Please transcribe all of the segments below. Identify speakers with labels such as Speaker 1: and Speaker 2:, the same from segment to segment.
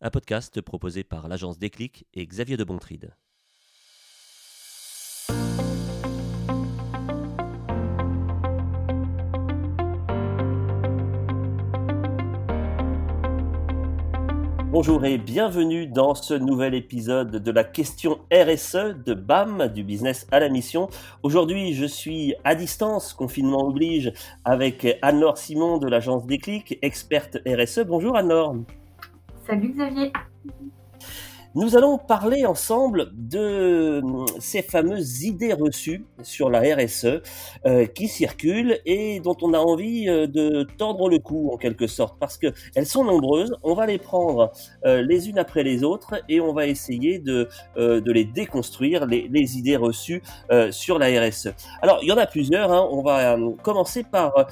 Speaker 1: un podcast proposé par l'agence Déclic et Xavier de Bontride. Bonjour et bienvenue dans ce nouvel épisode de la question RSE de BAM, du business à la mission. Aujourd'hui, je suis à distance, confinement oblige, avec Anne-Laure Simon de l'agence Déclic, experte RSE. Bonjour Anne-Laure.
Speaker 2: Salut Xavier.
Speaker 1: Nous allons parler ensemble de euh, ces fameuses idées reçues sur la RSE euh, qui circulent et dont on a envie euh, de tordre le cou en quelque sorte parce que elles sont nombreuses. On va les prendre les unes après les autres et on va essayer de, les déconstruire, les, idées reçues sur la RSE. Alors il y en a plusieurs. Hein. On va commencer par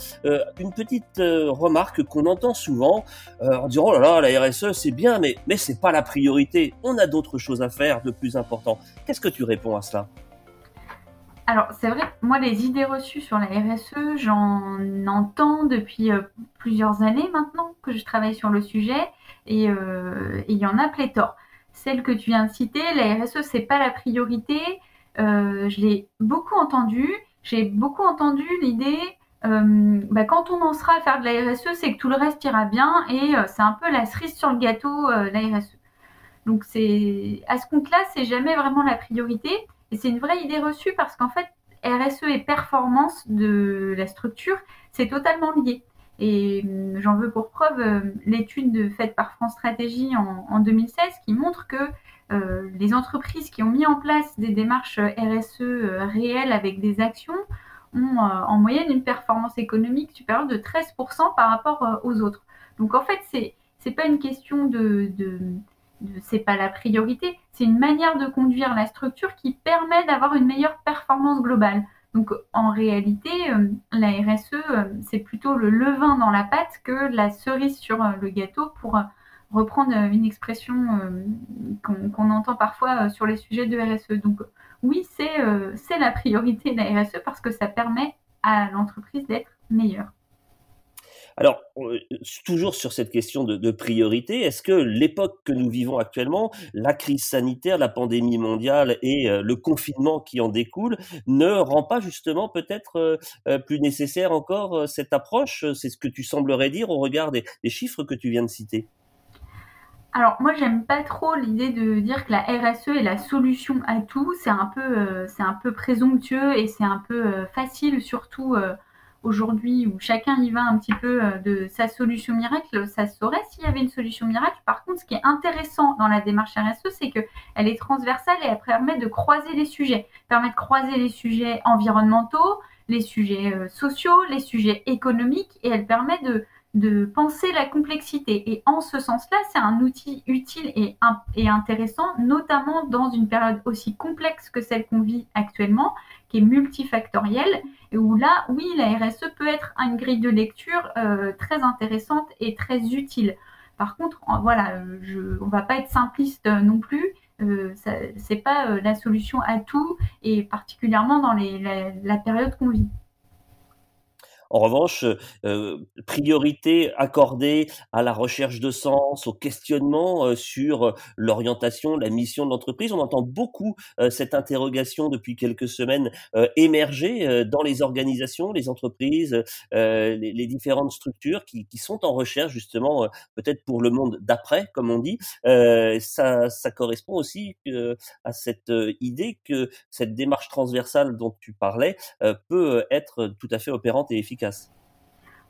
Speaker 1: une petite remarque qu'on entend souvent en disant oh là là la RSE c'est bien mais mais c'est pas la priorité a d'autres choses à faire de plus important. Qu'est-ce que tu réponds à cela?
Speaker 2: Alors, c'est vrai, moi, les idées reçues sur la RSE, j'en entends depuis euh, plusieurs années maintenant que je travaille sur le sujet euh, et il y en a pléthore. Celle que tu viens de citer, la RSE, c'est pas la priorité. Euh, je l'ai beaucoup entendu. J'ai beaucoup entendu l'idée, bah, quand on en sera à faire de la RSE, c'est que tout le reste ira bien et c'est un peu la cerise sur le gâteau, la RSE. Donc c'est à ce compte-là, c'est jamais vraiment la priorité et c'est une vraie idée reçue parce qu'en fait RSE et performance de la structure, c'est totalement lié. Et hum, j'en veux pour preuve euh, l'étude faite par France Stratégie en, 2016 qui montre que euh, les entreprises qui ont mis en place des démarches RSE euh, réelles avec des actions ont en moyenne une performance économique supérieure de 13% par rapport aux autres. Donc en fait, c'est c'est pas une question de c'est pas la priorité, c'est une manière de conduire la structure qui permet d'avoir une meilleure performance globale. Donc en réalité, euh, la RSE, euh, c'est plutôt le levain dans la pâte que la cerise sur euh, le gâteau pour reprendre une expression qu'on entend parfois sur les sujets de RSE. Donc oui, c'est la priorité de la RSE parce que ça permet à l'entreprise d'être meilleure.
Speaker 1: Alors, euh, toujours sur cette question de, priorité, est-ce que l'époque que nous vivons actuellement, la crise sanitaire, la pandémie mondiale et euh, le confinement qui en découle, ne rend pas justement peut-être euh, plus nécessaire encore cette approche? C'est ce que tu semblerais dire au regard des, chiffres que tu viens de citer.
Speaker 2: Alors moi j'aime pas trop l'idée de dire que la RSE est la solution à tout. C'est un peu c'est un peu présomptueux et c'est un peu facile surtout aujourd'hui où chacun y va un petit peu euh, de sa solution miracle, ça saurait s'il y avait une solution miracle. Par contre, ce qui est intéressant dans la démarche RSE, c'est qu'elle est transversale et elle permet de croiser les sujets, permet de croiser les sujets environnementaux, les sujets euh, sociaux, les sujets économiques et elle permet de, de penser la complexité. Et en ce sens-là, c'est un outil utile et, intéressant, notamment dans une période aussi complexe que celle qu'on vit actuellement, qui est multifactorielle, et où là, oui, la RSE peut être une grille de lecture euh, très intéressante et très utile. Par contre, voilà, je, on va pas être simpliste non plus. Euh, c'est pas euh, la solution à tout, et particulièrement dans les, la période qu'on vit.
Speaker 1: En revanche, euh, priorité accordée à la recherche de sens, au questionnement euh, sur l'orientation, la mission de l'entreprise. On entend beaucoup euh, cette interrogation depuis quelques semaines émerger dans les organisations, les entreprises, les, les, différentes structures qui, qui, sont en recherche justement, peut-être pour le monde d'après, comme on dit. ça, ça correspond aussi à cette idée que cette démarche transversale dont tu parlais peut être tout à fait opérante et efficace.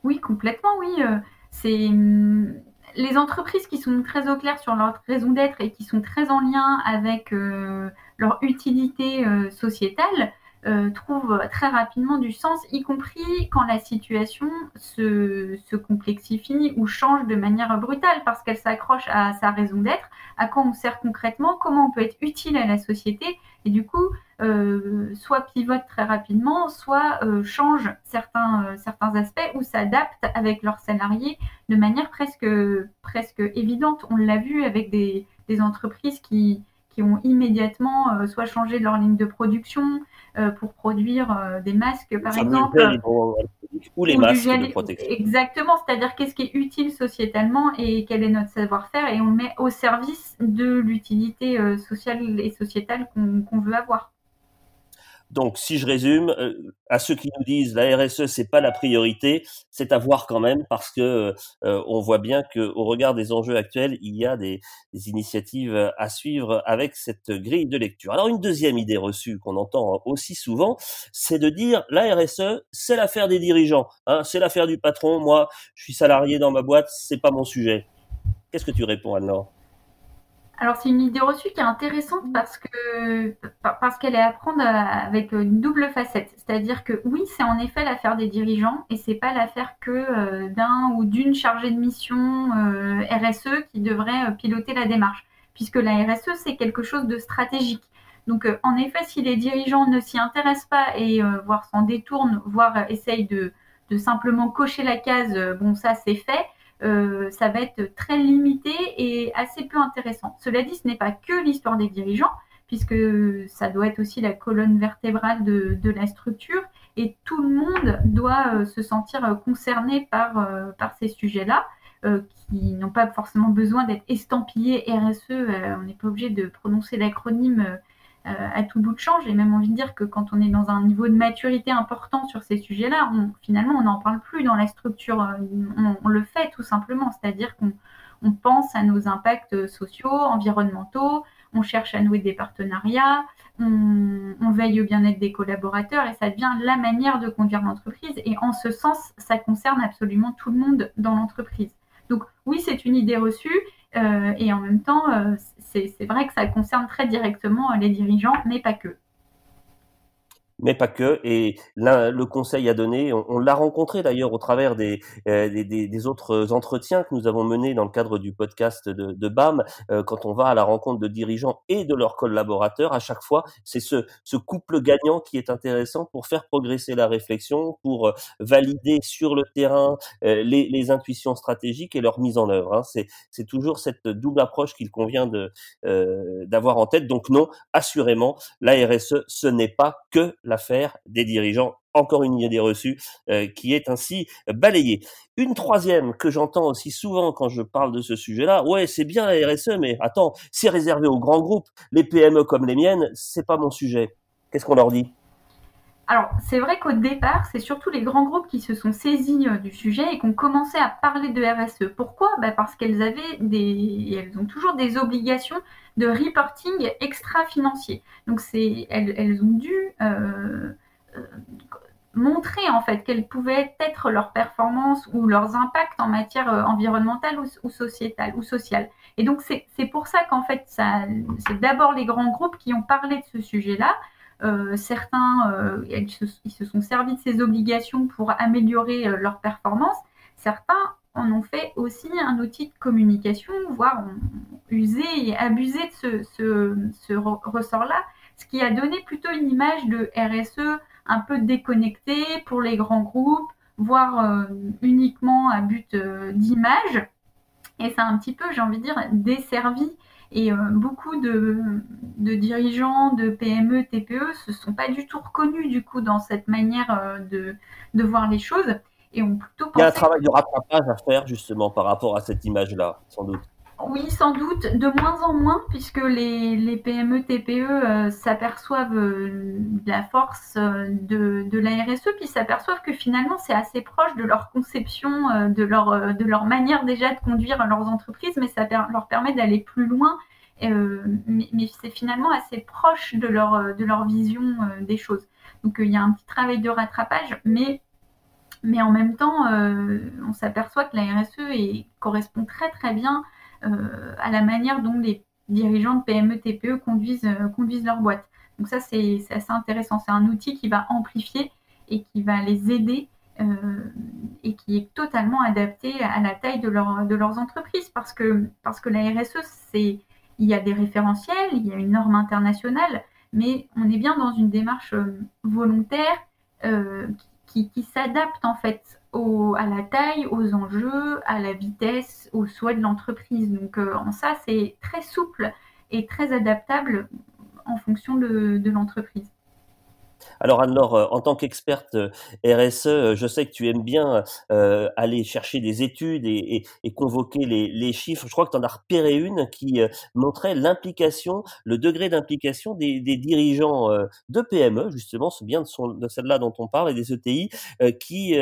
Speaker 2: Oui, complètement, oui. Euh, c'est hum, les entreprises qui sont très au clair sur leur raison d'être et qui sont très en lien avec euh, leur utilité euh, sociétale trouvent très rapidement du sens, y compris quand la situation se, se complexifie ou change de manière brutale parce qu'elle s'accroche à sa raison d'être, à quoi on sert concrètement, comment on peut être utile à la société et du coup euh, soit pivote très rapidement, soit euh, change certains, euh, certains aspects ou s'adapte avec leurs salariés de manière presque, évidente. On l'a vu avec des, entreprises qui, qui ont immédiatement soit changé leur ligne de production pour produire des masques, par exemple.
Speaker 1: ou les masques de protection.
Speaker 2: Exactement, c'est-à-dire qu'est-ce qui est utile sociétalement et quel est notre savoir-faire et on met au service de l'utilité euh, sociale et sociétale qu'on veut avoir.
Speaker 1: Donc, si je résume, euh, à ceux qui nous disent la RSE c'est pas la priorité, c'est à voir quand même parce que euh, on voit bien que au regard des enjeux actuels, il y a des, des, initiatives à suivre avec cette grille de lecture. Alors, une deuxième idée reçue qu'on entend aussi souvent, c'est de dire la RSE c'est l'affaire des dirigeants, hein, c'est l'affaire du patron. Moi, je suis salarié dans ma boîte, c'est pas mon sujet. Qu'est-ce que tu réponds, Anne-Laure?
Speaker 2: Alors c'est une idée reçue qui est intéressante parce que parce qu'elle est à prendre euh, avec une double facette. C'est-à-dire que oui, c'est en effet l'affaire des dirigeants et c'est pas l'affaire que euh, d'un ou d'une chargée de mission euh, RSE qui devrait piloter la démarche, puisque la RSE c'est quelque chose de stratégique. Donc en effet, si les dirigeants ne s'y intéressent pas et voire s'en détournent, voire essayent de, de simplement cocher la case, bon ça c'est fait euh, ça va être très limité et assez peu intéressant. Cela dit, ce n'est pas que l'histoire des dirigeants, puisque ça doit être aussi la colonne vertébrale de, la structure, et tout le monde doit euh, se sentir concerné par, euh, par ces sujets-là. qui n'ont pas forcément besoin d'être estampillés RSE. on n'est pas obligé de prononcer l'acronyme à tout bout de champ. J'ai même envie de dire que quand on est dans un niveau de maturité important sur ces sujets-là, finalement, on n'en parle plus dans la structure. Euh, on, le fait tout simplement, c'est-à-dire qu'on pense à nos impacts sociaux, environnementaux, on cherche à nouer des partenariats, on, on veille au bien-être des collaborateurs et ça devient la manière de conduire l'entreprise. Et en ce sens, ça concerne absolument tout le monde dans l'entreprise. Donc oui, c'est une idée reçue euh, et en même temps, euh, c'est vrai que ça concerne très directement les dirigeants, mais pas que
Speaker 1: mais pas que. Et là, le conseil à donner, on, l'a rencontré d'ailleurs au travers des, euh, des, des, autres entretiens que nous avons menés dans le cadre du podcast de, de BAM, euh, quand on va à la rencontre de dirigeants et de leurs collaborateurs, à chaque fois, c'est ce, ce couple gagnant qui est intéressant pour faire progresser la réflexion, pour euh, valider sur le terrain les, les, intuitions stratégiques et leur mise en œuvre. Hein. C'est toujours cette double approche qu'il convient de d'avoir en tête. Donc non, assurément, la RSE, ce n'est pas que l'affaire des dirigeants. Encore une idée reçue euh, qui est ainsi balayée. Une troisième que j'entends aussi souvent quand je parle de ce sujet-là, ouais, c'est bien la RSE, mais attends, c'est réservé aux grands groupes. Les PME comme les miennes, c'est pas mon sujet. Qu'est-ce qu'on leur dit?
Speaker 2: Alors, c'est vrai qu'au départ, c'est surtout les grands groupes qui se sont saisis euh, du sujet et qui ont commencé à parler de RSE. Pourquoi? Bah, Parce qu'elles avaient des, elles ont toujours des obligations de reporting extra-financier. Donc, elles, ont dû euh, euh, montrer en fait quelles pouvaient être leurs performances ou leurs impacts en matière environnementale ou, sociétale ou sociale. Et donc, c'est, pour ça qu'en fait, c'est d'abord les grands groupes qui ont parlé de ce sujet-là. Euh, certains, euh, ils se, sont servis de ces obligations pour améliorer euh, leur performance. Certains en ont fait aussi un outil de communication, voire ont usé et abusé de ce, ressort-là, ce qui a donné plutôt une image de RSE un peu déconnectée pour les grands groupes, voire uniquement à but d'image. Et ça a un petit peu, j'ai envie de dire, desservi et euh, beaucoup de, dirigeants de PME, TPE se sont pas du tout reconnus du coup dans cette manière euh, de, de voir les choses et ont plutôt
Speaker 1: Il y a un travail de rattrapage à faire justement par rapport à cette image-là, sans doute.
Speaker 2: Oui, sans doute, de moins en moins, puisque les, PME, TPE euh, s'aperçoivent euh, de la force euh, de, de, la RSE, puis s'aperçoivent que finalement c'est assez proche de leur conception, de, leur, de leur manière déjà de conduire leurs entreprises, mais ça leur permet d'aller plus loin. mais, c'est finalement assez proche de leur, de leur vision des choses. Donc il y a un petit travail de rattrapage, mais mais en même temps, on s'aperçoit que la RSE correspond très très bien à la manière dont les dirigeants de PME, TPE conduisent, euh, conduisent leur boîte. Donc ça, c'est assez intéressant. C'est un outil qui va amplifier et qui va les aider euh, et qui est totalement adapté à la taille de, leur, de leurs entreprises parce que, parce que la RSE, il y a des référentiels, il y a une norme internationale, mais on est bien dans une démarche volontaire qui s'adapte en fait à la taille, aux enjeux, à la vitesse, aux souhaits de l'entreprise. Donc euh, en ça, c'est très souple et très adaptable en fonction de, l'entreprise.
Speaker 1: Alors Anne-Laure, euh, en tant qu'experte euh, RSE, euh, je sais que tu aimes bien aller chercher des études et, convoquer les, chiffres. Je crois que tu en as repéré une qui montrait l'implication, le degré d'implication des, dirigeants de PME, justement, c'est bien de, celle-là dont on parle, et des ETI, qui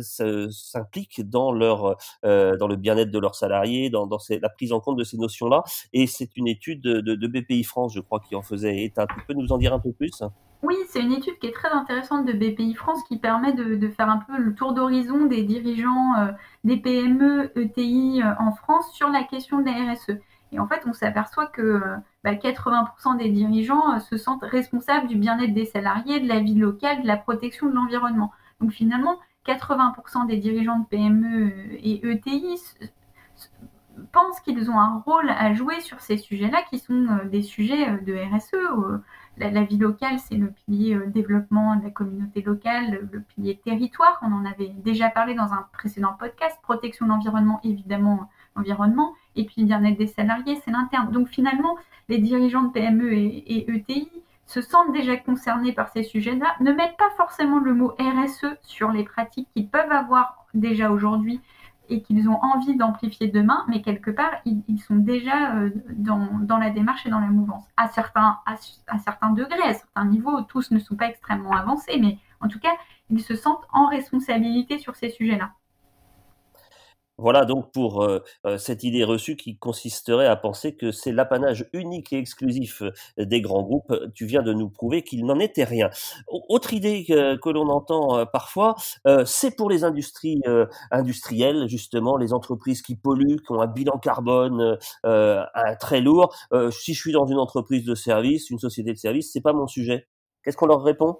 Speaker 1: s'impliquent dans, dans le bien-être de leurs salariés, dans, la prise en compte de ces notions-là. Et c'est une étude de, de, BPI France, je crois, qui en faisait état. Tu peux nous en dire un peu plus?
Speaker 2: Oui, c'est une étude qui est très intéressante de BPI France qui permet de, faire un peu le tour d'horizon des dirigeants euh, des PME, ETI euh, en France sur la question de la RSE. Et en fait, on s'aperçoit que 80% bah, des dirigeants euh, se sentent responsables du bien-être des salariés, de la vie locale, de la protection de l'environnement. Donc finalement, 80% des dirigeants de PME et ETI pensent qu'ils ont un rôle à jouer sur ces sujets-là, qui sont des sujets de RSE la, vie locale, c'est le pilier euh, développement de la communauté locale, le, pilier territoire. On en avait déjà parlé dans un précédent podcast. Protection de l'environnement, évidemment, l'environnement. Et puis bien-être des salariés, c'est l'interne. Donc finalement, les dirigeants de PME et, ETI se sentent déjà concernés par ces sujets-là, ne mettent pas forcément le mot RSE sur les pratiques qu'ils peuvent avoir déjà aujourd'hui et qu'ils ont envie d'amplifier demain, mais quelque part, ils, sont déjà euh, dans, la démarche et dans la mouvance. À certains, à, certains degrés, à certains niveaux, tous ne sont pas extrêmement avancés, mais en tout cas, ils se sentent en responsabilité sur ces sujets-là.
Speaker 1: Voilà donc pour euh, euh, cette idée reçue qui consisterait à penser que c'est l'apanage unique et exclusif euh, des grands groupes. Tu viens de nous prouver qu'il n'en était rien. Autre idée que, l'on entend parfois, c'est pour les industries industrielles, justement, les entreprises qui polluent, qui ont un bilan carbone très lourd. si je suis dans une entreprise de service, une société de service, c'est pas mon sujet. Qu'est-ce qu'on leur répond?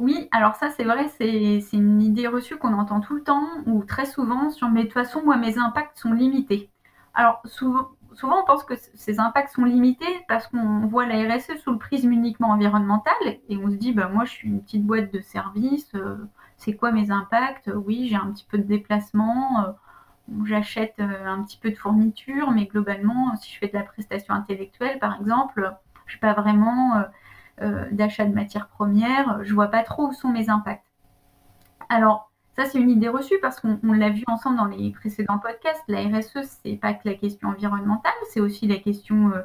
Speaker 2: Oui, alors ça c'est vrai, c'est une idée reçue qu'on entend tout le temps ou très souvent sur mais de toute façon moi mes impacts sont limités. Alors souvent, souvent on pense que ces impacts sont limités parce qu'on voit la RSE sous le prisme uniquement environnemental et on se dit bah moi je suis une petite boîte de service, euh, c'est quoi mes impacts? Oui, j'ai un petit peu de déplacement, euh, j'achète euh, un petit peu de fourniture, mais globalement si je fais de la prestation intellectuelle par exemple, je suis pas vraiment d'achat de matières premières, je vois pas trop où sont mes impacts. Alors, ça, c'est une idée reçue parce qu'on l'a vu ensemble dans les précédents podcasts. La RSE, c'est pas que la question environnementale, c'est aussi la question euh,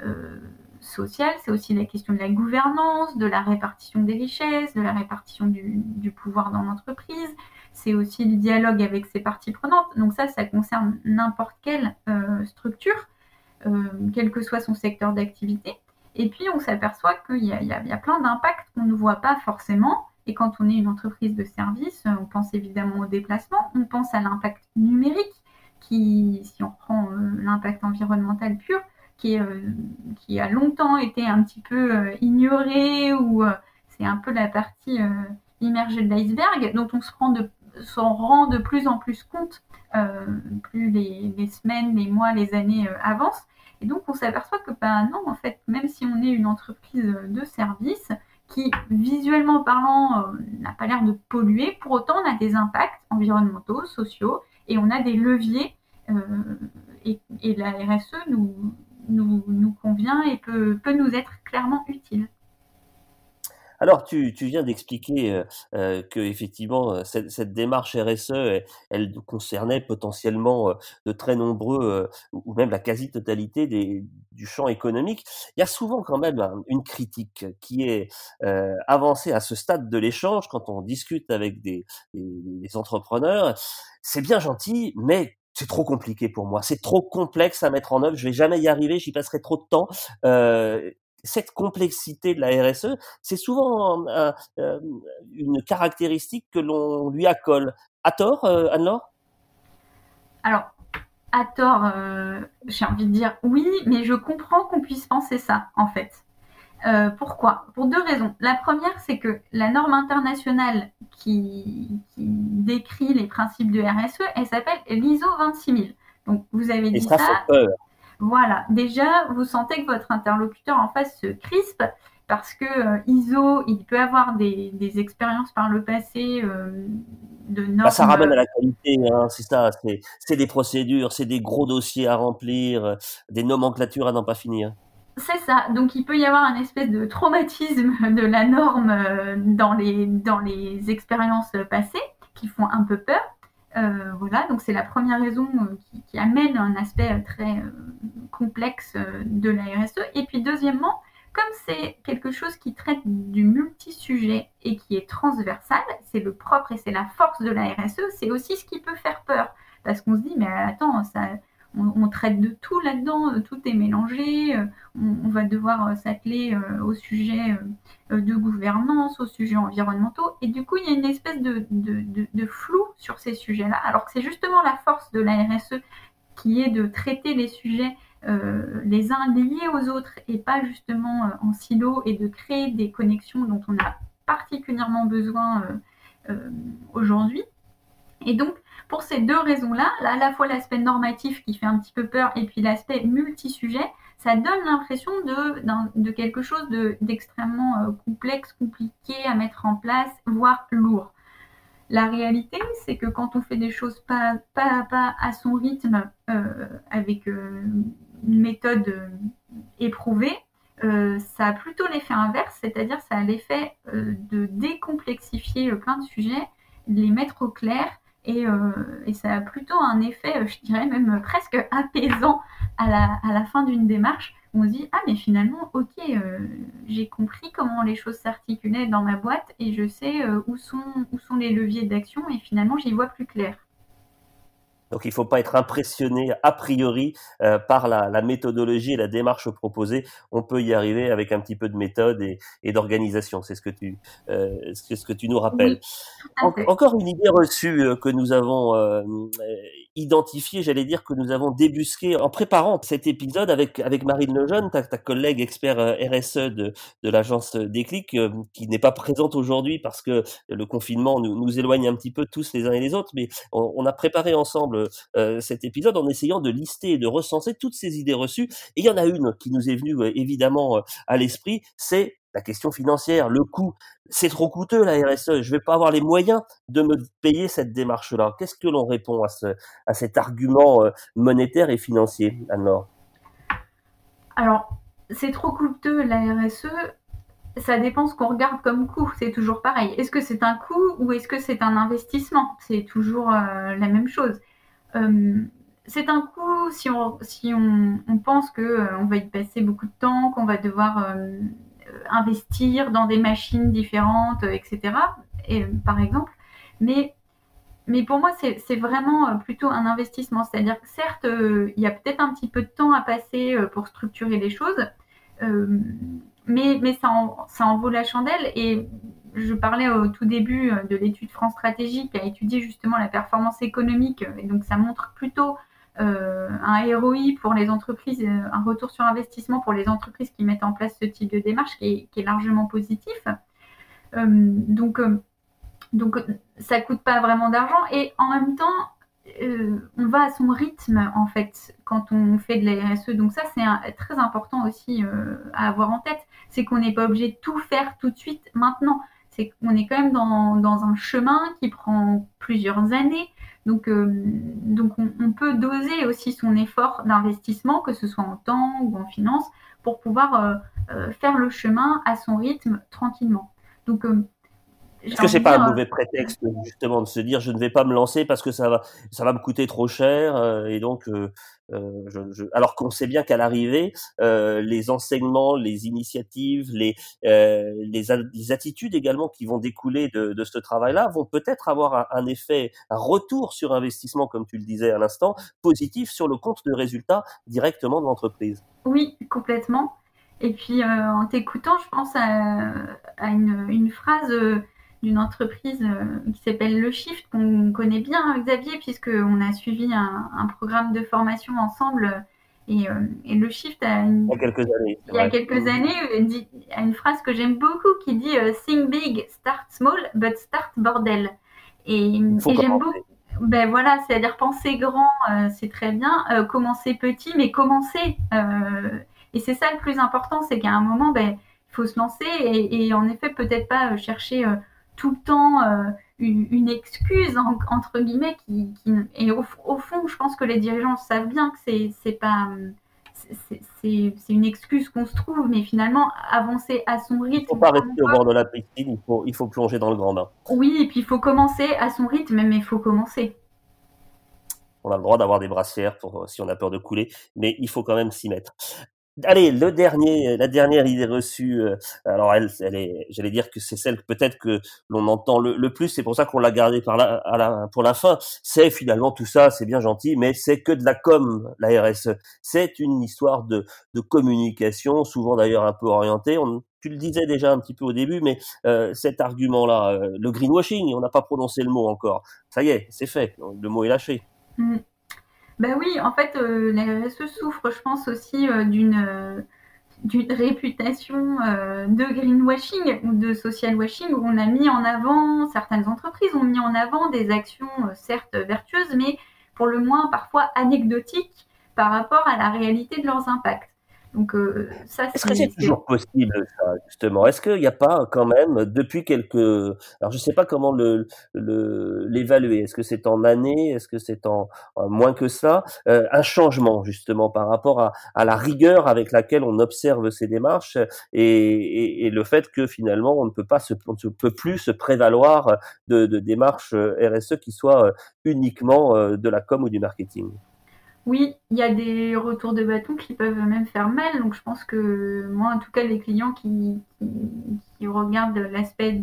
Speaker 2: euh, sociale, c'est aussi la question de la gouvernance, de la répartition des richesses, de la répartition du, pouvoir dans l'entreprise. C'est aussi le dialogue avec ses parties prenantes. Donc ça, ça concerne n'importe quelle structure, quel que soit son secteur d'activité. Et puis, on s'aperçoit qu'il y, a plein d'impacts qu'on ne voit pas forcément. Et quand on est une entreprise de service, on pense évidemment au déplacement, on pense à l'impact numérique, qui, si on prend euh, l'impact environnemental pur, qui, euh, qui, a longtemps été un petit peu euh, ignoré, ou c'est un peu la partie immergée de l'iceberg, dont on se rend de, rend de plus en plus compte, plus les, semaines, les mois, les années avancent. Et donc, on s'aperçoit que, ben non, en fait, même si on est une entreprise de service qui, visuellement parlant, euh, n'a pas l'air de polluer, pour autant, on a des impacts environnementaux, sociaux, et on a des leviers. Euh, et, la RSE nous, nous, nous convient et peut, peut nous être clairement utile.
Speaker 1: Alors, tu, viens d'expliquer euh, euh, que effectivement euh, cette, démarche RSE, elle, concernait potentiellement de très nombreux, ou même la quasi-totalité du champ économique. Il y a souvent quand même une critique qui est avancée à ce stade de l'échange quand on discute avec des, des entrepreneurs. C'est bien gentil, mais c'est trop compliqué pour moi, c'est trop complexe à mettre en œuvre, je vais jamais y arriver, j'y passerai trop de temps. Euh, cette complexité de la RSE, c'est souvent euh, une caractéristique que l'on lui accole. À tort, euh, Anne-Laure?
Speaker 2: Alors, à tort, euh, j'ai envie de dire oui, mais je comprends qu'on puisse penser ça, en fait. pourquoi? Pour deux raisons. La première, c'est que la norme internationale qui, décrit les principes de RSE, elle s'appelle l'ISO 26000. Donc, vous avez dit ça.
Speaker 1: ça peur.
Speaker 2: Voilà, déjà, vous sentez que votre interlocuteur en face se crispe parce que euh, ISO, il peut avoir des, expériences par le passé euh, de normes. Bah,
Speaker 1: ça ramène à la qualité, hein, c'est ça. C'est des procédures, c'est des gros dossiers à remplir, des nomenclatures à n'en pas finir.
Speaker 2: C'est ça. Donc il peut y avoir un espèce de traumatisme de la norme euh, dans les, dans les expériences passées qui font un peu peur. Euh, voilà, donc c'est la première raison euh, qui, amène un aspect très complexe de la RSE. Et puis deuxièmement, comme c'est quelque chose qui traite du multi-sujet et qui est transversal, c'est le propre et c'est la force de la RSE, c'est aussi ce qui peut faire peur. Parce qu'on se dit, mais attends, ça, on, traite de tout là-dedans, euh, tout est mélangé, euh, on, va devoir euh, s'atteler au sujet de gouvernance, aux sujets environnementaux, et du coup il y a une espèce de, flou sur ces sujets-là, alors que c'est justement la force de la RSE qui est de traiter les sujets les uns liés aux autres et pas justement en silo et de créer des connexions dont on a particulièrement besoin aujourd'hui. Et donc, pour ces deux raisons-là, à la fois l'aspect normatif qui fait un petit peu peur et puis l'aspect multi-sujet, ça donne l'impression de, quelque chose d'extrêmement euh, complexe, compliqué à mettre en place, voire lourd. La réalité, c'est que quand on fait des choses pas, pas à pas à son rythme, euh, avec euh, une méthode éprouvée, ça a plutôt l'effet inverse, c'est-à-dire ça a l'effet de décomplexifier plein de sujets, de les mettre au clair euh, et, ça a plutôt un effet, euh, je dirais même presque apaisant à la, fin d'une démarche. On se dit, ah mais finalement, ok, euh, j'ai compris comment les choses s'articulaient dans ma boîte et je sais où sont les leviers d'action et finalement, j'y vois plus clair.
Speaker 1: Donc il ne faut pas être impressionné a priori euh, par la, méthodologie et la démarche proposée. On peut y arriver avec un petit peu de méthode et, d'organisation. C'est ce que tu, euh, ce que tu nous rappelles. encore une idée reçue euh, que nous avons identifiée, j'allais dire que nous avons débusqué en préparant cet épisode avec avec Marine Lejeune, ta, ta collègue expert RSE de, de l'agence Déclic, qui n'est pas présente aujourd'hui parce que le confinement nous, nous éloigne un petit peu tous les uns et les autres, mais on a préparé ensemble cet épisode en essayant de lister et de recenser toutes ces idées reçues. Et il y en a une qui nous est venue euh, évidemment euh, à l'esprit, c'est la question financière, le coût. C'est trop coûteux la RSE, je vais pas avoir les moyens de me payer cette démarche-là. Qu'est-ce que l'on répond à, ce, à cet argument monétaire et financier, Anne-Laure?
Speaker 2: Alors, c'est trop coûteux la RSE ça dépend ce qu'on regarde comme coût. C'est toujours pareil. Est-ce que c'est un coût ou est-ce que c'est un investissement? C'est toujours la même chose. Euh, c'est un coût si on, si on, pense qu'on euh, va y passer beaucoup de temps, qu'on va devoir euh, investir dans des machines différentes, etc. Et, par exemple. Mais, mais pour moi, c'est vraiment plutôt un investissement. C'est-à-dire certes, il y a peut-être un petit peu de temps à passer pour structurer les choses, mais, mais ça, en, ça en vaut la chandelle. Et je parlais au tout début euh, de l'étude France Stratégie qui a étudié justement la performance économique. Euh, et donc, ça montre plutôt euh, un ROI pour les entreprises, un retour sur investissement pour les entreprises qui mettent en place ce type de démarche qui est, largement positif. donc, donc, ça coûte pas vraiment d'argent et en même temps, on va à son rythme en fait quand on fait de la RSE. Donc ça, c'est très important aussi à avoir en tête. C'est qu'on n'est pas obligé de tout faire tout de suite maintenant c'est qu'on est quand même dans, un chemin qui prend plusieurs années. Donc, euh, on, peut doser aussi son effort d'investissement, que ce soit en temps ou en finance, pour pouvoir euh, euh, faire le chemin à son rythme tranquillement.
Speaker 1: Est-ce que c'est pas un mauvais prétexte justement de se dire je ne vais pas me lancer parce que ça va ça va me coûter trop cher et donc euh, je, alors qu'on sait bien qu'à l'arrivée, euh, les enseignements, les initiatives, les, euh, les, attitudes également qui vont découler de, de ce travail-là vont peut-être avoir un, effet, un retour sur investissement, comme tu le disais à l'instant, positif sur le compte de résultats directement de l'entreprise.
Speaker 2: Oui, complètement. Et puis en t'écoutant, je pense à, à une, une, phrase d'une entreprise euh, qui s'appelle Le Shift, qu'on connaît bien, hein, Xavier, puisqu'on a suivi un, programme de formation ensemble. Et, euh, Le Shift a
Speaker 1: il y a quelques années,
Speaker 2: il y a quelques années dit, a une phrase que j'aime beaucoup qui dit euh, Think big, start small, but start bordel. Et, j'aime beaucoup. Ben voilà, c'est-à-dire penser grand, c'est très bien. commencer petit, mais commencer. et c'est ça le plus important, c'est qu'à un moment, ben, il faut se lancer et, et en effet, peut-être pas chercher tout le temps euh, une, excuse entre guillemets qui, et au, fond je pense que les dirigeants savent bien que c'est c'est pas c'est une excuse qu'on se trouve, mais finalement, avancer à son rythme. Il ne
Speaker 1: faut pas rester au bord de la piscine, il faut, il faut plonger dans le grand bain.
Speaker 2: Oui, et puis il faut commencer à son rythme, mais il faut commencer.
Speaker 1: On a le droit d'avoir des brassières pour si on a peur de couler, mais il faut quand même s'y mettre. Allez, le dernier, la dernière idée reçue. Euh, alors elle, elle est, j'allais dire que c'est celle peut-être que l'on entend le, plus. C'est pour ça qu'on l'a gardée par la, à la, pour la fin. C'est finalement tout ça, c'est bien gentil, mais c'est que de la com, la RSE. C'est une histoire de, de communication, souvent d'ailleurs un peu orientée. On, tu le disais déjà un petit peu au début, mais euh, cet argument-là, euh, le greenwashing, on n'a pas prononcé le mot encore. Ça y est, c'est fait. Le mot est lâché.
Speaker 2: Mmh. Ben oui, en fait, euh, la RSE souffre, je pense, aussi euh, d'une euh, d'une réputation de greenwashing ou de social washing où on a mis en avant, certaines entreprises ont mis en avant des actions certes vertueuses, mais pour le moins parfois anecdotiques par rapport à la réalité de leurs impacts.
Speaker 1: Donc euh, ça, Est-ce que c'est toujours possible ça justement? Est-ce qu'il n'y a pas quand même depuis quelques alors je sais pas comment le l'évaluer. Est-ce que c'est en années Est-ce que c'est en, moins que ça? Euh, Un changement justement par rapport à, à, la rigueur avec laquelle on observe ces démarches et, et, le fait que finalement on ne peut pas se on ne peut plus se prévaloir de, de démarches RSE qui soient uniquement euh, de la com ou du marketing.
Speaker 2: Oui, il y a des retours de bâton qui peuvent même faire mal. Donc, je pense que moi, en tout cas, les clients qui, regardent l'aspect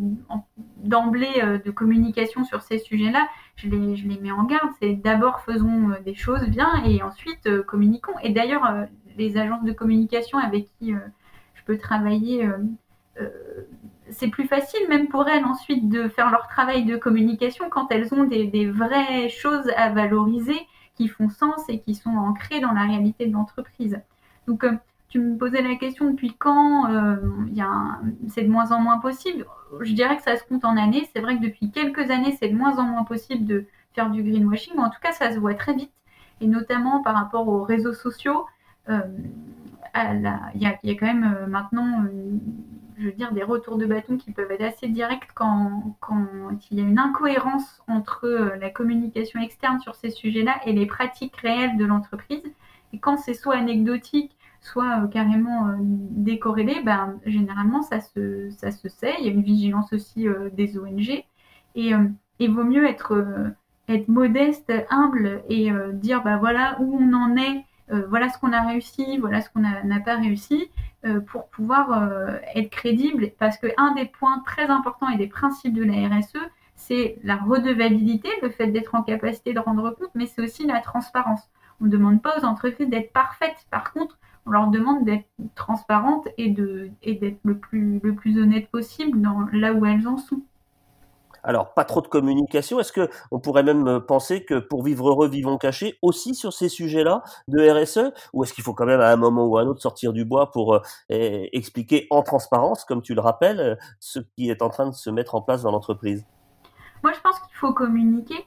Speaker 2: d'emblée euh, de communication sur ces sujets-là, je les, je les mets en garde. C'est d'abord faisons euh, des choses bien et ensuite euh, communiquons. Et d'ailleurs, les agences de communication avec qui je peux travailler, c'est plus facile même pour elles ensuite de faire leur travail de communication quand elles ont des vraies choses à valoriser qui font sens et qui sont ancrés dans la réalité de l'entreprise. Donc, euh, tu me posais la question depuis quand euh, c'est de moins en moins possible. Je dirais que ça se compte en années. C'est vrai que depuis quelques années, c'est de moins en moins possible de faire du greenwashing, mais en tout cas, ça se voit très vite, et notamment par rapport aux réseaux sociaux. Euh, il y, a, quand même maintenant je veux dire, des retours de bâton qui peuvent être assez directs quand, quand il y a une incohérence entre euh, la communication externe sur ces sujets-là et les pratiques réelles de l'entreprise. Et quand c'est soit anecdotique, soit euh, carrément euh, décorrélé, ben, généralement ça se, ça se sait. Il y a une vigilance aussi des ONG. Et il vaut mieux être, être modeste, humble et dire bah, voilà où on en est voilà ce qu'on a réussi, voilà ce qu'on n'a pas réussi, euh, pour pouvoir euh, être crédible. Parce qu'un des points très importants et des principes de la RSE, c'est la redevabilité, le fait d'être en capacité de rendre compte, mais c'est aussi la transparence. On ne demande pas aux entreprises d'être parfaites. Par contre, on leur demande d'être transparentes et d'être le plus, le plus honnête possible dans, là où elles en sont.
Speaker 1: Alors, pas trop de communication. Est-ce que on pourrait même euh, penser que pour vivre heureux, vivons cachés aussi sur ces sujets-là de RSE Ou est-ce qu'il faut quand même à un moment ou à un autre sortir du bois pour euh, expliquer en transparence, comme tu le rappelles, euh, ce qui est en train de se mettre en place dans l'entreprise?
Speaker 2: Moi, je pense qu'il faut communiquer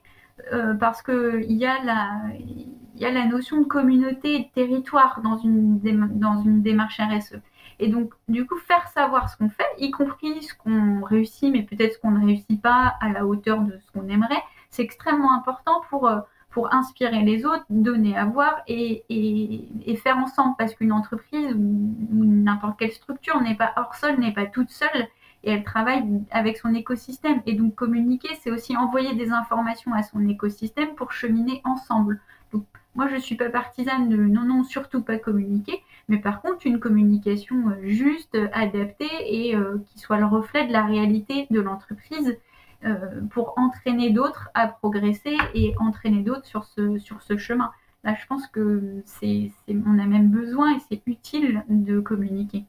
Speaker 2: parce qu'il y, a la, notion de communauté et de territoire dans une, démarche RSE. Et donc, du coup, faire savoir ce qu'on fait, y compris ce qu'on réussit, mais peut-être ce qu'on ne réussit pas à la hauteur de ce qu'on aimerait, c'est extrêmement important pour, euh, inspirer les autres, donner à voir et, et, faire ensemble. Parce qu'une entreprise ou, n'importe quelle structure n'est pas hors sol, n'est pas toute seule et elle travaille avec son écosystème. Et donc communiquer, c'est aussi envoyer des informations à son écosystème pour cheminer ensemble. Moi, je ne suis pas partisane de non, non, surtout pas communiquer, mais par contre, une communication euh, juste, adaptée et euh, qui soit le reflet de la réalité de l'entreprise euh, pour entraîner d'autres à progresser et entraîner d'autres sur ce, sur ce chemin. Là, je pense que c'est, on a même besoin et c'est utile de communiquer.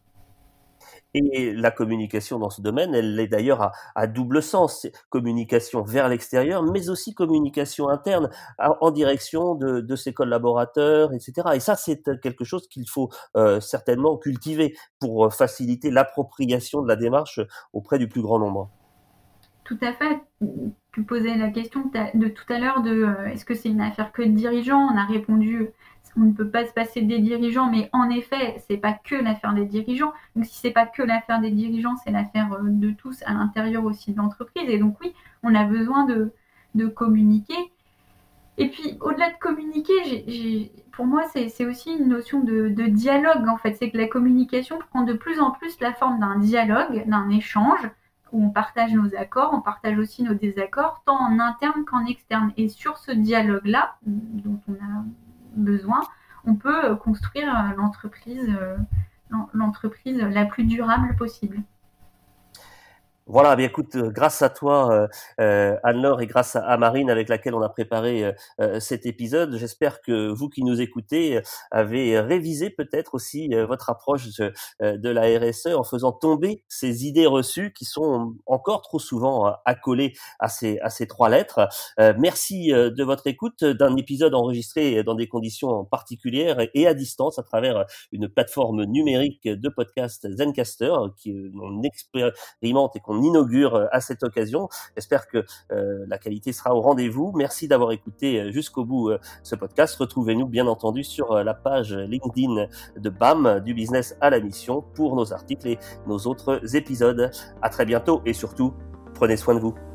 Speaker 1: Et la communication dans ce domaine, elle est d'ailleurs à, double sens. Communication vers l'extérieur, mais aussi communication interne en direction de, ses collaborateurs, etc. Et ça, c'est quelque chose qu'il faut euh, certainement cultiver pour faciliter l'appropriation de la démarche auprès du plus grand nombre.
Speaker 2: Tout à fait. Tu posais la question de tout à l'heure de euh, est-ce que c'est une affaire que de dirigeants? On a répondu on ne peut pas se passer des dirigeants, mais en effet, c'est pas que l'affaire des dirigeants. Donc si c'est pas que l'affaire des dirigeants, c'est l'affaire euh, de tous à l'intérieur aussi de l'entreprise. Et donc oui, on a besoin de, communiquer. Et puis au-delà de communiquer, pour moi, c'est aussi une notion de, dialogue, en fait. C'est que la communication prend de plus en plus la forme d'un dialogue, d'un échange, où on partage nos accords, on partage aussi nos désaccords, tant en interne qu'en externe. Et sur ce dialogue-là, dont on a besoin, on peut construire l'entreprise l'entreprise la plus durable possible.
Speaker 1: Voilà, bien écoute, euh, grâce à toi, euh, euh, Anne-Laure, et grâce à, Marine avec laquelle on a préparé cet épisode, j'espère que vous qui nous écoutez avez révisé peut-être aussi votre approche de, la RSE en faisant tomber ces idées reçues qui sont encore trop souvent accolées à ces, à ces trois lettres. merci de votre écoute d'un épisode enregistré dans des conditions particulières et à distance à travers une plateforme numérique de podcast Zencaster qui on expérimente et qu'on inaugure euh, à cette occasion. J'espère que euh, la qualité sera au rendez-vous. Merci d'avoir écouté euh, jusqu'au bout ce podcast. Retrouvez-nous bien entendu sur la page LinkedIn de BAM, du business à la mission, pour nos articles et nos autres épisodes. À très bientôt et surtout, prenez soin de vous.